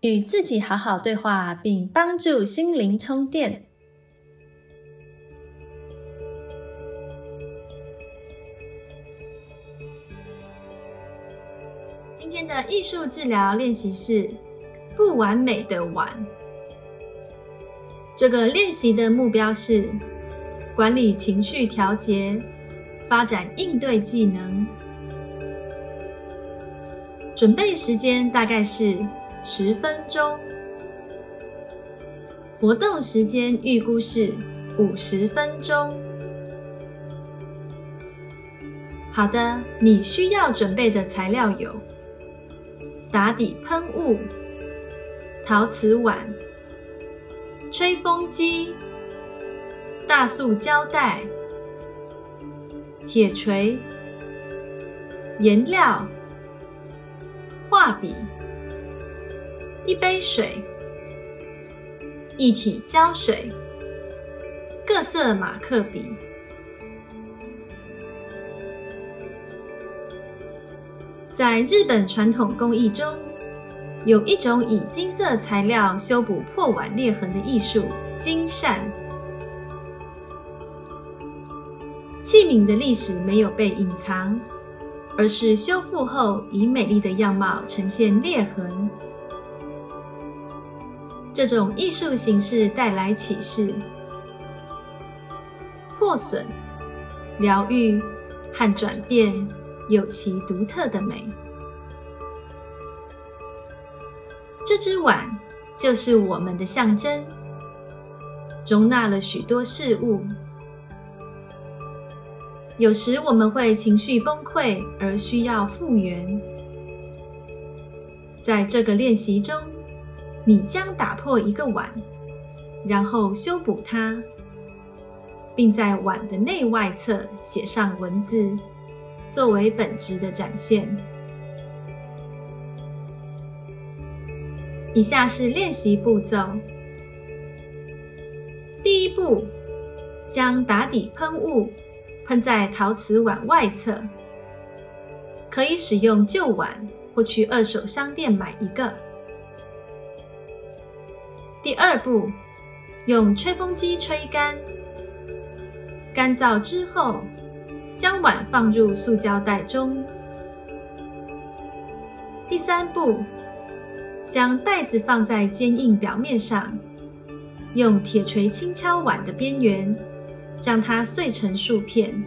与自己好好对话，并帮助心灵充电。今天的艺术治疗练习是不完美的碗。这个练习的目标是管理情绪调节。发展应对技能，准备时间大概是十分钟，活动时间预估是五十分钟。好的，你需要准备的材料有打底喷雾、陶瓷碗、吹风机、大塑胶袋。铁锤、颜料、画笔、一杯水、一体胶水、各色马克笔。在日本传统工艺中，有一种以金色材料修补破碗裂痕的艺术——金扇。器皿的历史没有被隐藏，而是修复后以美丽的样貌呈现裂痕。这种艺术形式带来启示：破损、疗愈和转变有其独特的美。这只碗就是我们的象征，容纳了许多事物。有时我们会情绪崩溃而需要复原。在这个练习中，你将打破一个碗，然后修补它，并在碗的内外侧写上文字，作为本质的展现。以下是练习步骤：第一步，将打底喷雾。喷在陶瓷碗外侧，可以使用旧碗或去二手商店买一个。第二步，用吹风机吹干，干燥之后，将碗放入塑胶袋中。第三步，将袋子放在坚硬表面上，用铁锤轻敲碗的边缘。让它碎成数片。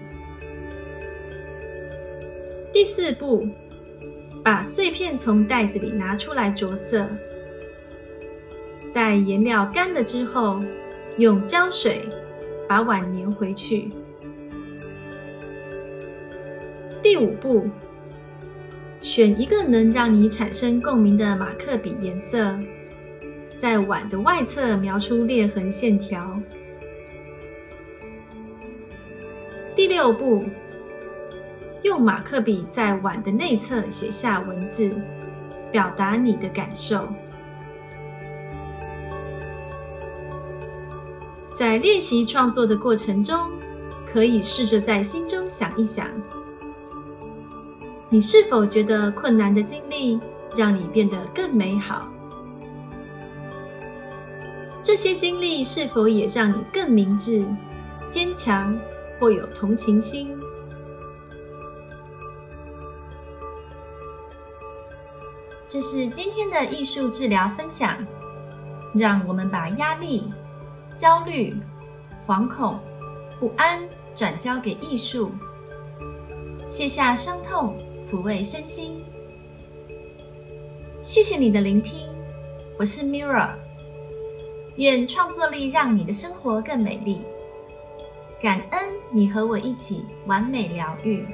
第四步，把碎片从袋子里拿出来着色。待颜料干了之后，用胶水把碗粘回去。第五步，选一个能让你产生共鸣的马克笔颜色，在碗的外侧描出裂痕线条。第六步，用马克笔在碗的内侧写下文字，表达你的感受。在练习创作的过程中，可以试着在心中想一想：你是否觉得困难的经历让你变得更美好？这些经历是否也让你更明智、坚强？或有同情心。这是今天的艺术治疗分享。让我们把压力、焦虑、惶恐、不安转交给艺术，卸下伤痛，抚慰身心。谢谢你的聆听，我是 Mira。愿创作力让你的生活更美丽。感恩你和我一起完美疗愈。